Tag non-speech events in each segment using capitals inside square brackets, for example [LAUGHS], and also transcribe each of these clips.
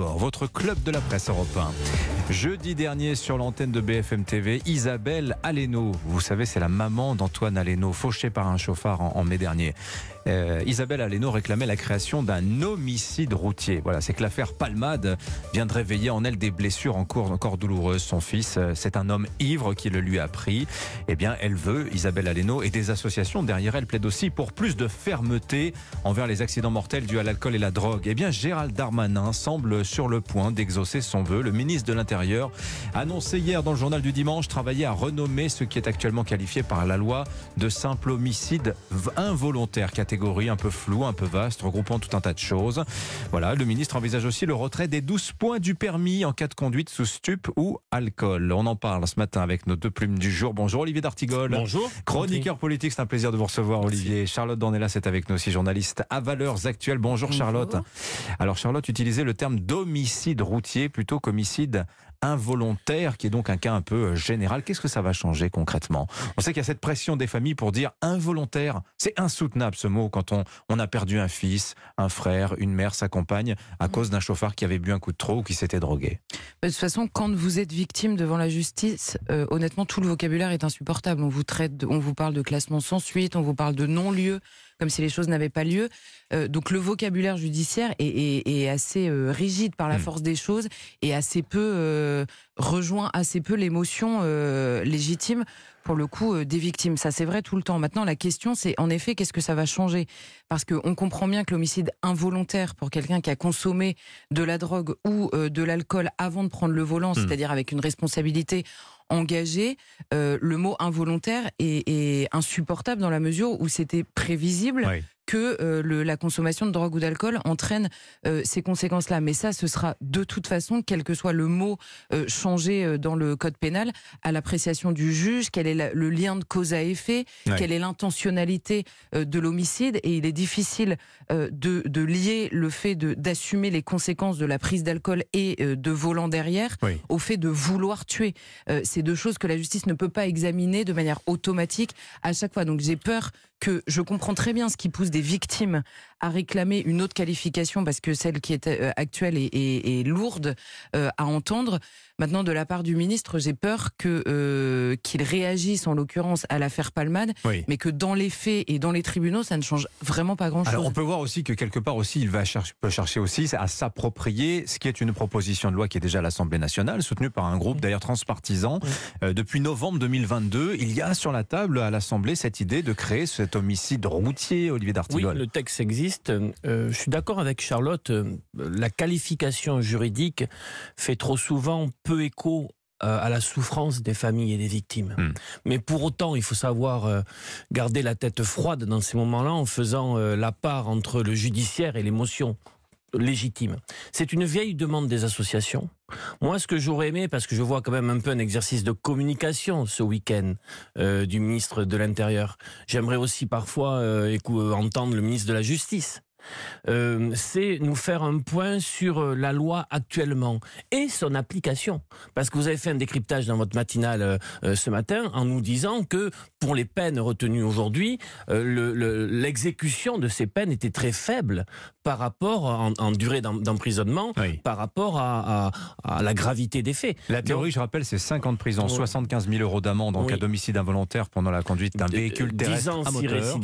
votre club de la presse européen. Jeudi dernier, sur l'antenne de BFM TV, Isabelle Aleno, vous savez, c'est la maman d'Antoine Aleno, fauché par un chauffard en, mai dernier. Euh, Isabelle Aleno réclamait la création d'un homicide routier. Voilà, c'est que l'affaire Palmade vient de réveiller en elle des blessures encore, encore douloureuses. Son fils, euh, c'est un homme ivre qui le lui a pris. Eh bien, elle veut, Isabelle Aleno, et des associations derrière elle plaident aussi pour plus de fermeté envers les accidents mortels dus à l'alcool et la drogue. Eh bien, Gérald Darmanin semble sur le point d'exaucer son vœu. Le ministre de l'Intérieur a annoncé hier dans le journal du dimanche travailler à renommer ce qui est actuellement qualifié par la loi de simple homicide involontaire, catégorie un peu floue, un peu vaste, regroupant tout un tas de choses. Voilà, le ministre envisage aussi le retrait des 12 points du permis en cas de conduite sous stup ou alcool. On en parle ce matin avec nos deux plumes du jour. Bonjour Olivier D'Artigol. Bonjour. Chroniqueur politique, c'est un plaisir de vous recevoir Olivier. Charlotte Dornelas est avec nous aussi, journaliste à Valeurs Actuelles. Bonjour, Charlotte. Alors Charlotte utilisait le terme d'homicide routier plutôt qu'homicide involontaire, qui est donc un cas un peu euh, général. Qu'est-ce que ça va changer concrètement? On sait qu'il y a cette pression des familles pour dire involontaire. C'est insoutenable ce mot quand on, on a perdu un fils, un frère, une mère, sa compagne, à mm. cause d'un chauffard qui avait bu un coup de trop ou qui s'était drogué. De toute façon, quand vous êtes victime devant la justice, euh, honnêtement, tout le vocabulaire est insupportable. On vous traite, on vous parle de classement sans suite, on vous parle de non-lieu comme si les choses n'avaient pas lieu. Euh, donc le vocabulaire judiciaire est, assez euh, rigide par la hmm. force des choses et assez peu euh, rejoint assez peu l'émotion légitime pour le coup des victimes. Ça c'est vrai tout le temps. Maintenant la question c'est en effet qu'est-ce que ça va changer? Parce qu'on comprend bien que l'homicide involontaire pour quelqu'un qui a consommé de la drogue ou de l'alcool avant de prendre le volant, hmm. c'est-à-dire avec une responsabilité engagé, euh, le mot involontaire est, insupportable dans la mesure où c'était prévisible que euh, la consommation de drogue ou d'alcool entraîne euh, ces conséquences-là. Mais ça, ce sera de toute façon, quel que soit le mot changé dans le code pénal, à l'appréciation du juge, quel est le lien de cause à effet, quelle est l'intentionnalité de l'homicide. Et il est difficile de, de, lier le fait d'assumer les conséquences de la prise d'alcool et de volant derrière au fait de vouloir tuer. C'est deux choses que la justice ne peut pas examiner de manière automatique à chaque fois. Donc j'ai peur que je comprends très bien ce qui pousse des victimes à réclamer une autre qualification parce que celle qui est euh, actuelle est, lourde euh, à entendre. Maintenant, de la part du ministre, j'ai peur que euh, qu'il réagisse en l'occurrence à l'affaire Palmade, mais que dans les faits et dans les tribunaux, ça ne change vraiment pas grand-chose. Alors, on peut voir aussi que quelque part aussi, il va chercher, peut chercher aussi à s'approprier ce qui est une proposition de loi qui est déjà à l'Assemblée nationale, soutenue par un groupe d'ailleurs transpartisan. depuis novembre 2022, il y a sur la table à l'Assemblée cette idée de créer cette homicide routier, Olivier D'Artigol. Oui, le texte existe. Euh, je suis d'accord avec Charlotte. Euh, la qualification juridique fait trop souvent peu écho euh, à la souffrance des familles et des victimes. Hmm. Mais pour autant, il faut savoir garder la tête froide dans ces moments-là en faisant la part entre le judiciaire et l'émotion légitime. C'est une vieille demande des associations. Moi, ce que j'aurais aimé, parce que je vois quand même un peu un exercice de communication ce week-end euh, du ministre de l'Intérieur, j'aimerais aussi parfois euh, entendre le ministre de la Justice. Euh, c'est nous faire un point sur euh, la loi actuellement et son application. Parce que vous avez fait un décryptage dans votre matinale euh, ce matin en nous disant que pour les peines retenues aujourd'hui, l'exécution de ces peines était très faible par rapport en, durée d'emprisonnement, par rapport à, la gravité des faits. La théorie, je rappelle, c'est 50 ans de prison, 75 000 euros d'amende en cas d'homicide involontaire pendant la conduite d'un véhicule terrestre 10 ans à moteur.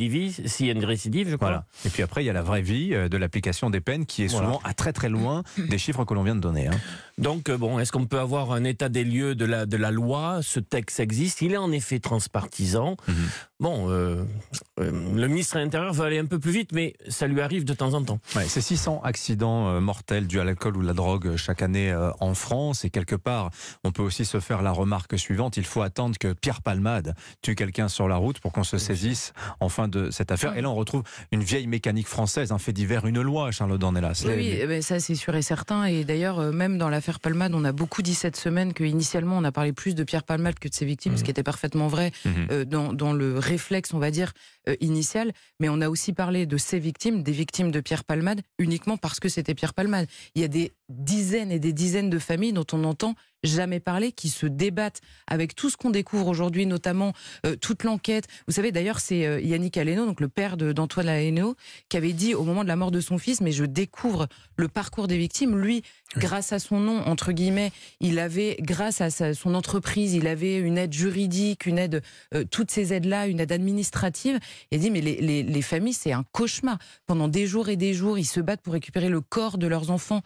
s'il y a une récidive, je crois. Voilà. Et puis après, il y a la vraie euh, de l'application des peines qui est souvent à très très loin des chiffres que l'on vient de donner. Hein. Donc, euh, bon, est-ce qu'on peut avoir un état des lieux de la, de la loi? Ce texte existe, il est en effet transpartisan. Mhm. Bon, euh, le ministre de l'Intérieur veut aller un peu plus vite, mais ça lui arrive de temps en temps. Ouais, c'est 600 accidents mortels dus à l'alcool ou la drogue chaque année en France. Et quelque part, on peut aussi se faire la remarque suivante il faut attendre que Pierre Palmade tue quelqu'un sur la route pour qu'on se saisisse enfin de cette affaire. Et là, on retrouve une vieille mécanique française, un fait divers, une loi, Charlotte Dornelas. Oui, oui eh ben, ça c'est sûr et certain. Et d'ailleurs, euh, même dans l'affaire Palmade, on a beaucoup dit cette semaine qu'initialement, on a parlé plus de Pierre Palmade que de ses victimes, ce mhm. qui était parfaitement vrai euh, dans, dans, le réflexe, on va dire, euh, initial. Mais on a aussi parlé de ses victimes, des victimes de Pierre Palmade, uniquement parce que c'était Pierre Palmade. Il y a des dizaines et des dizaines de familles dont on n'entend jamais parlé, qui se débattent avec tout ce qu'on découvre aujourd'hui, notamment euh, toute l'enquête. Vous savez, d'ailleurs, c'est euh, Yannick Aleno, donc le père d'Antoine Aleno, qui avait dit au moment de la mort de son fils, mais je découvre le parcours des victimes. Lui, grâce à son nom, entre guillemets, il avait, grâce à son entreprise, il avait une aide juridique, une aide, euh, toutes ces aides-là, une aide administrative. Il a dit, mais les, les, familles, c'est un cauchemar. Pendant des jours et des jours, ils se battent pour récupérer le corps de leurs enfants.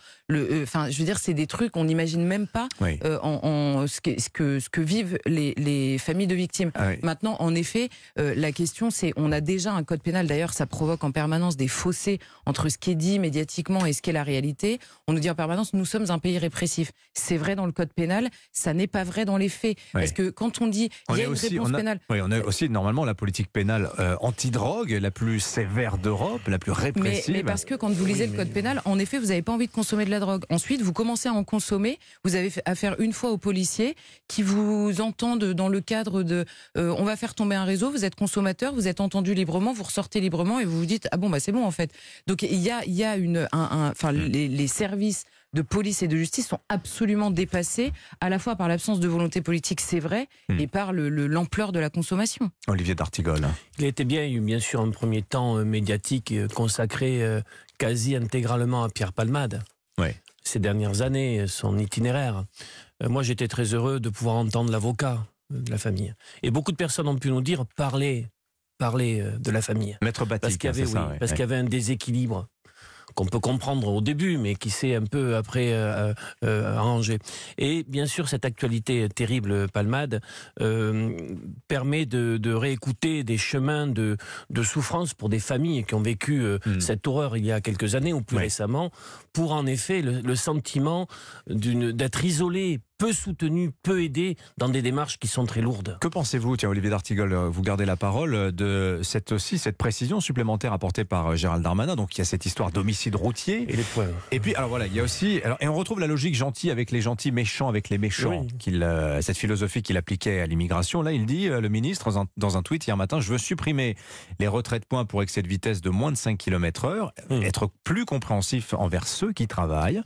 Enfin, je veux dire, c'est des trucs qu'on n'imagine même pas. Euh, en, ce, que, ce, que, ce, que, vivent les, les, familles de victimes. Ah Maintenant, en effet, euh, la question, c'est on a déjà un code pénal. D'ailleurs, ça provoque en permanence des fossés entre ce qui est dit médiatiquement et ce qu'est la réalité. On nous dit en permanence, nous sommes un pays répressif. C'est vrai dans le code pénal, ça n'est pas vrai dans les faits. Parce que quand on dit il y a une réponse pénale. Oui, on a aussi normalement la politique pénale euh, anti-drogue, la plus sévère d'Europe, la plus répressive. Mais, parce que quand vous lisez le code pénal, en effet, vous n'avez pas envie de consommer de la drogue. Ensuite, vous commencez à en consommer, vous avez affaire une fois aux policiers qui vous entendent dans le cadre de euh, on va faire tomber un réseau, vous êtes consommateur, vous êtes entendu librement, vous ressortez librement et vous vous dites ah bon bah c'est bon en fait. Donc il y a il y a une enfin mm. les, services de police et de justice sont absolument dépassés, à la fois par l'absence de volonté politique, c'est vrai, mm. et par l'ampleur de la consommation. Olivier D'Artigol. Il était bien, eu bien sûr un premier temps euh, médiatique euh, consacré quasi intégralement à Pierre Palmade. Ouais ces dernières années, son itinéraire. Euh, moi, j'étais très heureux de pouvoir entendre l'avocat de la famille. Et beaucoup de personnes ont pu nous dire parler, parler euh, de la famille. Maître parce qu'il y avait, parce qu'il y avait un déséquilibre qu'on peut comprendre au début, mais qui s'est un peu après euh, euh, arrangé. Et bien sûr, cette actualité terrible, Palmade, euh, permet de, de, réécouter des chemins de, de, souffrance pour des familles qui ont vécu hmm. cette horreur il y a quelques années ou plus récemment, pour en effet le, le sentiment d'être isolé, peu soutenu, peu aidé dans des démarches qui sont très lourdes. Que pensez-vous, tiens Olivier D'Artigol, euh, vous gardez la parole, euh, de cette aussi cette précision supplémentaire apportée par euh, Gérald Darmanin? Donc il y a cette histoire d'homicide routier. Et les points. Et puis alors voilà, il y a aussi alors, et on retrouve la logique gentille avec les gentils, méchants avec les méchants. Qu'il cette philosophie qu'il appliquait à l'immigration. Là, il dit le ministre dans un, tweet hier matin, je veux supprimer les retraits de points pour excès de vitesse de moins de 5 km/h, mmh. être plus compréhensif envers ceux qui travaillent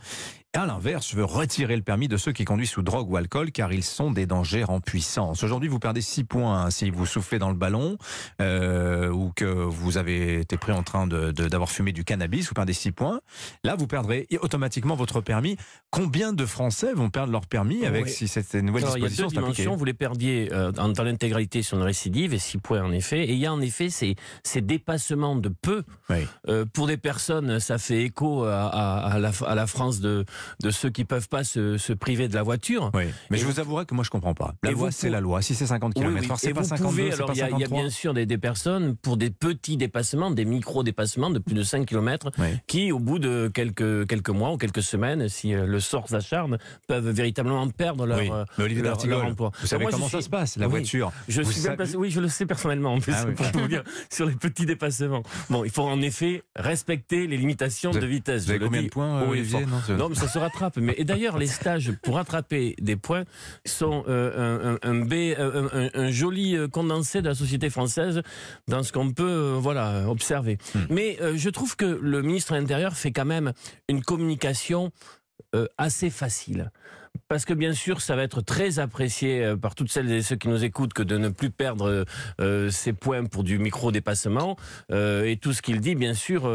à l'inverse, je veux retirer le permis de ceux qui conduisent sous drogue ou alcool car ils sont des dangers en puissance. Aujourd'hui, vous perdez 6 points hein, si vous soufflez dans le ballon euh, ou que vous avez été pris en train d'avoir de, fumé du cannabis, vous perdez 6 points. Là, vous perdrez automatiquement votre permis. Combien de Français vont perdre leur permis avec si cette nouvelle disposition Il y a deux dimensions. Vous les perdiez euh, dans l'intégralité sur une récidive et 6 points en effet. Et il y a en effet ces, ces dépassements de peu. Euh, pour des personnes, ça fait écho à, à, la, à la France de de ceux qui peuvent pas se, priver de la voiture. Oui. Mais je vous avouerai que moi je comprends pas. La loi c'est la loi. Si c'est 50 km/h, c'est pas 52, alors il y, a bien sûr des, personnes pour des petits dépassements, des micro dépassements de plus de 5 km, qui au bout de quelques quelques mois ou quelques semaines, si euh, le sort s'acharne, peuvent véritablement perdre leur, euh, leur, emploi. Vous savez comment ça se passe la voiture? Je suis Oui, je le sais personnellement en plus ah pour vous dire sur les petits dépassements. Bon, il faut en effet respecter les limitations de vitesse. Vous avez combien de points, Olivier non, mais ça se rattrape. Mais d'ailleurs, les stages pour rattraper des points sont euh, un, un, joli euh, condensé de la société française dans ce qu'on peut euh, voilà observer. Hmm. Mais je trouve que le ministre de l'Intérieur fait quand même une communication assez facile parce que bien sûr, ça va être très apprécié euh, par toutes celles et ceux qui nous écoutent que de ne plus perdre euh, ces points pour du micro-dépassement. Euh, et tout ce qu'il dit, bien sûr,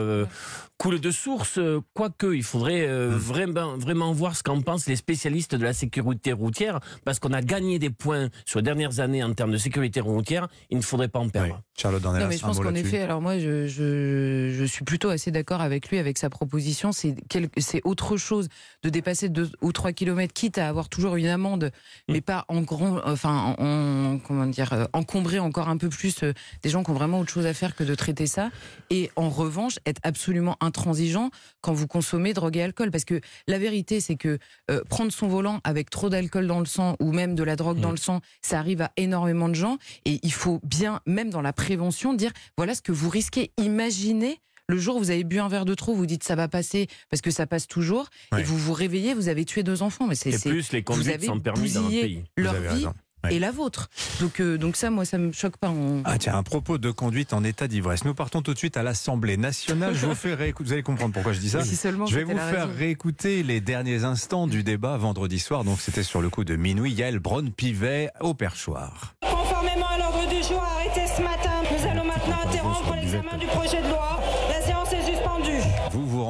coule de source. Quoique, il faudrait hmm. vraiment, vraiment voir ce qu'en pensent les spécialistes de la sécurité routière, parce qu'on a gagné des points sur les dernières années en termes de sécurité routière. Il ne faudrait pas en perdre. Charlotte non, mais je pense qu'en effet, alors moi, je, je, je suis plutôt assez d'accord avec lui, avec sa proposition. C'est autre chose de dépasser 2 ou 3 kilomètres, quitte à avoir toujours une amende, mm. mais pas en grand, enfin, en, comment dire, euh, encombrer encore un peu plus euh, des gens qui ont vraiment autre chose à faire que de traiter ça. Et en revanche, être absolument intransigeant quand vous consommez drogue et alcool, parce que la vérité, c'est que euh, prendre son volant avec trop d'alcool dans le sang ou même de la drogue mm. dans le sang, ça arrive à énormément de gens. Et il faut bien, même dans la prévention, dire voilà ce que vous risquez. Imaginez le jour où vous avez bu un verre de trop, vous dites ça va passer parce que ça passe toujours, et vous vous réveillez, vous avez tué deux enfants. Mais c'est plus les conduites sont permises dans le pays. Leur vie et la vôtre. Donc, euh, donc ça, moi, ça me choque pas. Ah tiens, un propos de conduite en état d'ivresse. Nous partons tout de suite à l'Assemblée nationale. Je vous fais [LAUGHS] réécouter. Vous allez comprendre pourquoi je dis ça. je vais vous faire réécouter les derniers instants du débat vendredi soir. Donc c'était sur le coup de minuit. Yael Braun-Pivet au perchoir. Conformément à l'ordre du jour arrêté ce matin, nous allons maintenant interrompre l'examen du projet de loi.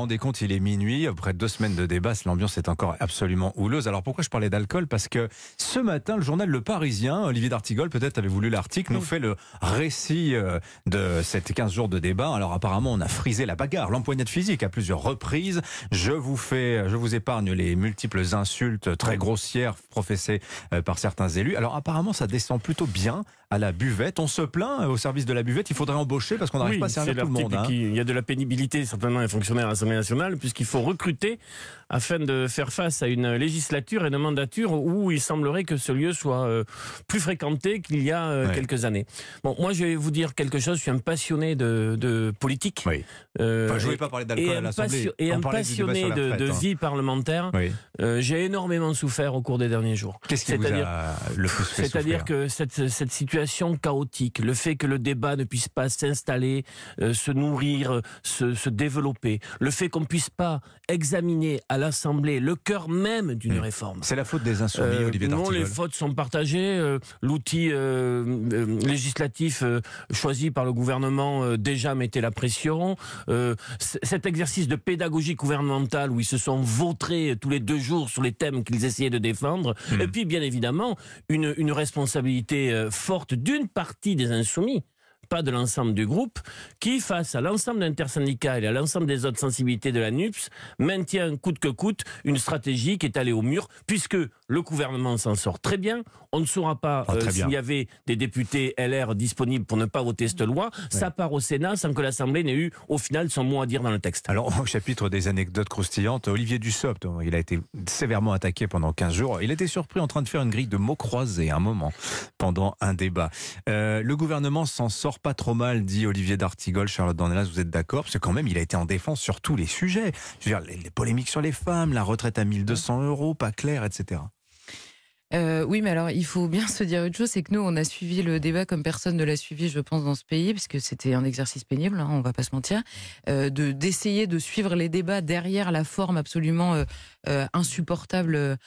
Rendez compte, il est minuit. Après deux semaines de débat, l'ambiance est encore absolument houleuse. Alors pourquoi je parlais d'alcool? Parce que ce matin, le journal Le Parisien, Olivier D'Artigol, peut-être avez vous lu l'article, nous fait le récit euh, de ces 15 jours de débat. Alors apparemment, on a frisé la bagarre, l'empoignade physique à plusieurs reprises. Je vous fais, je vous épargne les multiples insultes très grossières professées euh, par certains élus. Alors apparemment, ça descend plutôt bien à la buvette. On se plaint euh, au service de la buvette, il faudrait embaucher parce qu'on n'arrive pas à servir tout le monde. Hein. Il y a de la pénibilité certainement les fonctionnaires à l'Assemblée nationale puisqu'il faut recruter afin de faire face à une législature et une mandature où il semblerait que ce lieu soit euh, plus fréquenté qu'il y a euh, quelques années. Bon, moi je vais vous dire quelque chose, je suis un passionné de, politique. Oui. Euh, je ne voulais pas parler d'alcool à l'Assemblée. Et un passionné de, hein. vie parlementaire. J'ai énormément souffert au cours des derniers jours. Qu'est-ce qui vous a le plus fait C'est-à-dire que cette, cette situation chaotique, le fait que le débat ne puisse pas s'installer, se nourrir, se, se développer, le fait qu'on ne puisse pas examiner à l'Assemblée le cœur même d'une hmm. réforme. C'est la faute des insoumis, euh, Olivier Non, les fautes sont partagées. Euh, l'outil euh, législatif choisi par le gouvernement déjà mettait la pression. cet exercice de pédagogie gouvernementale où ils se sont vautrés tous les deux jours sur les thèmes qu'ils essayaient de défendre. Hmm. Et puis, bien évidemment, une, une responsabilité forte d'une partie des insoumis pas de l'ensemble du groupe, qui, face à l'ensemble d'intersyndical et à l'ensemble des autres sensibilités de la NUPS, maintient coûte que coûte une stratégie qui est allée au mur, puisque le gouvernement s'en sort très bien. On ne saura pas ah, euh, s'il y avait des députés LR disponibles pour ne pas voter cette loi. Ça part au Sénat sans que l'Assemblée n'ait eu, au final, son mot à dire dans le texte. Alors, au chapitre des anecdotes croustillantes, Olivier Dussopt, il a été sévèrement attaqué pendant 15 jours. Il a été surpris en train de faire une grille de mots croisés un moment pendant un débat. Euh, le gouvernement s'en sort pas trop mal, dit Olivier D'Artigol. Charlotte Dornelas, vous êtes d'accord? Parce que quand même, il a été en défense sur tous les sujets. Je veux dire, les, polémiques sur les femmes, la retraite à 1200 euros, pas clair, etc. Euh, oui, mais alors il faut bien se dire une chose, c'est que nous, on a suivi le débat comme personne ne l'a suivi, je pense, dans ce pays, puisque c'était un exercice pénible, hein, on va pas se mentir, euh, de d'essayer de suivre les débats derrière la forme absolument euh, insupportable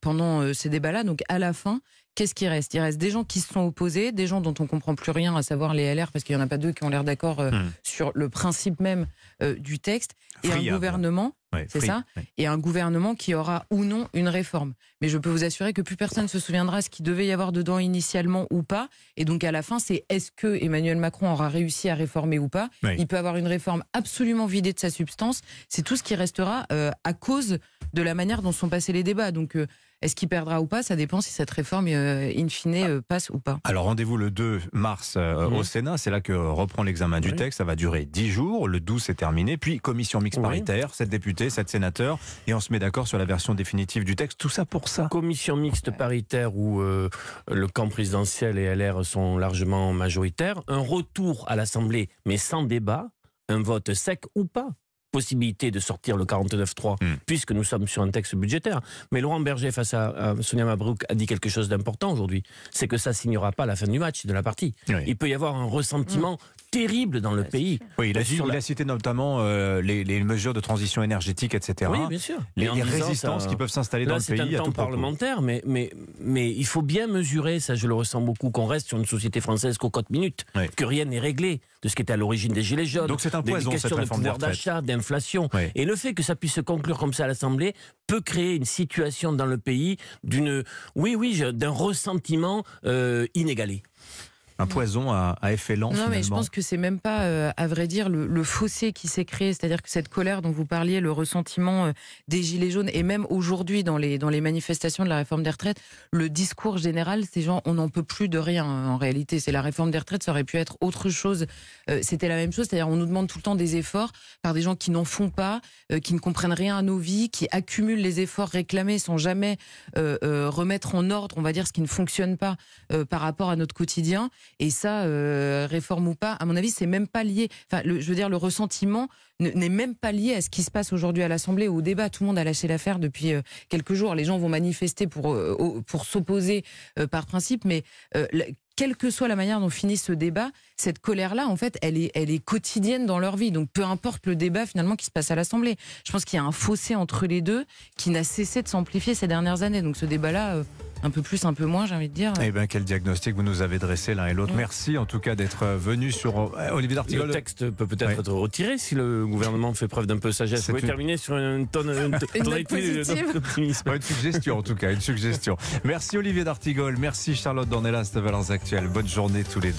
pendant ces débats-là. Donc à la fin, qu'est-ce qui reste? Il reste des gens qui se sont opposés, des gens dont on comprend plus rien, à savoir les LR, parce qu'il n'y en a pas deux qui ont l'air d'accord euh, hmm. sur le principe même euh, du texte, et un gouvernement, c'est ça, et un gouvernement qui aura ou non une réforme. Mais je peux vous assurer que plus personne ne se souviendra ce qu'il devait y avoir dedans initialement ou pas, et donc à la fin, c'est est-ce que Emmanuel Macron aura réussi à réformer ou pas Il peut avoir une réforme absolument vidée de sa substance, c'est tout ce qui restera euh, à cause de la manière dont sont passés les débats. Donc est-ce qu'il perdra ou pas Ça dépend si cette réforme, euh, in fine, euh, passe ou pas. Alors rendez-vous le 2 mars euh, au Sénat. C'est là que reprend l'examen du texte. Ça va durer 10 jours. Le 12 c'est terminé. Puis commission mixte paritaire, 7 députés, 7 sénateurs. Et on se met d'accord sur la version définitive du texte. Tout ça pour ça. Commission mixte paritaire où le camp présidentiel et LR sont largement majoritaires. Un retour à l'Assemblée, mais sans débat. Un vote sec ou pas possibilité de sortir le 49-3 hmm. puisque nous sommes sur un texte budgétaire. Mais Laurent Berger, face à, Sonia Mabrouk, a dit quelque chose d'important aujourd'hui. C'est que ça signera pas la fin du match, de la partie. Il peut y avoir un ressentiment hmm. Terrible dans le pays. Oui, il a, cité notamment euh, les, mesures de transition énergétique, etc. Oui, bien sûr. Les, résistances qui peuvent s'installer dans le pays. C'est un temps parlementaire, mais, mais, mais il faut bien mesurer, ça je le ressens beaucoup, qu'on reste sur une société française cocotte minute, que rien n'est réglé de ce qui était à l'origine des Gilets jaunes. Donc c'est un poison, des questions de pouvoir d'achat, et le fait que ça puisse se conclure comme ça à l'Assemblée peut créer une situation dans le pays d'une, oui, oui, d'un ressentiment euh, inégalé un poison à, effet lent. Non, mais je pense que c'est même pas, euh, à vrai dire, le, fossé qui s'est créé. C'est-à-dire que cette colère dont vous parliez, le ressentiment euh, des Gilets jaunes, et même aujourd'hui dans les, dans les manifestations de la réforme des retraites, le discours général, ces gens, on n'en peut plus de rien en réalité. C'est la réforme des retraites, ça aurait pu être autre chose. Euh, c'était la même chose, c'est-à-dire on nous demande tout le temps des efforts par des gens qui n'en font pas, qui ne comprennent rien à nos vies, qui accumulent les efforts réclamés sans jamais remettre en ordre, on va dire, ce qui ne fonctionne pas par rapport à notre quotidien. Et ça, réforme ou pas, à mon avis, c'est même pas lié. Enfin, je veux dire, le ressentiment n'est même pas lié à ce qui se passe aujourd'hui à l'Assemblée, au débat. Tout le monde a lâché l'affaire depuis quelques jours. Les gens vont manifester pour, pour s'opposer par principe, mais quelle que soit la manière dont finit ce débat, cette colère-là, en fait, elle est, elle est quotidienne dans leur vie. Donc, peu importe le débat finalement qui se passe à l'Assemblée. Je pense qu'il y a un fossé entre les deux qui n'a cessé de s'amplifier ces dernières années. Donc, ce débat-là, euh, un peu plus, un peu moins, j'ai envie de dire. Eh bien, quel diagnostic vous nous avez dressé l'un et l'autre. Merci en tout cas d'être venu sur euh, Olivier D'Artigol. Le texte peut peut-être être retiré si le gouvernement fait preuve d'un peu de sagesse. Vous pouvez terminer sur une tonne, une [LAUGHS] d'optimisme. [LAUGHS] une suggestion en tout cas, une suggestion. Merci Olivier D'Artigol, merci Charlotte Dornelas de Valence Actuelle. Bonne journée tous les deux.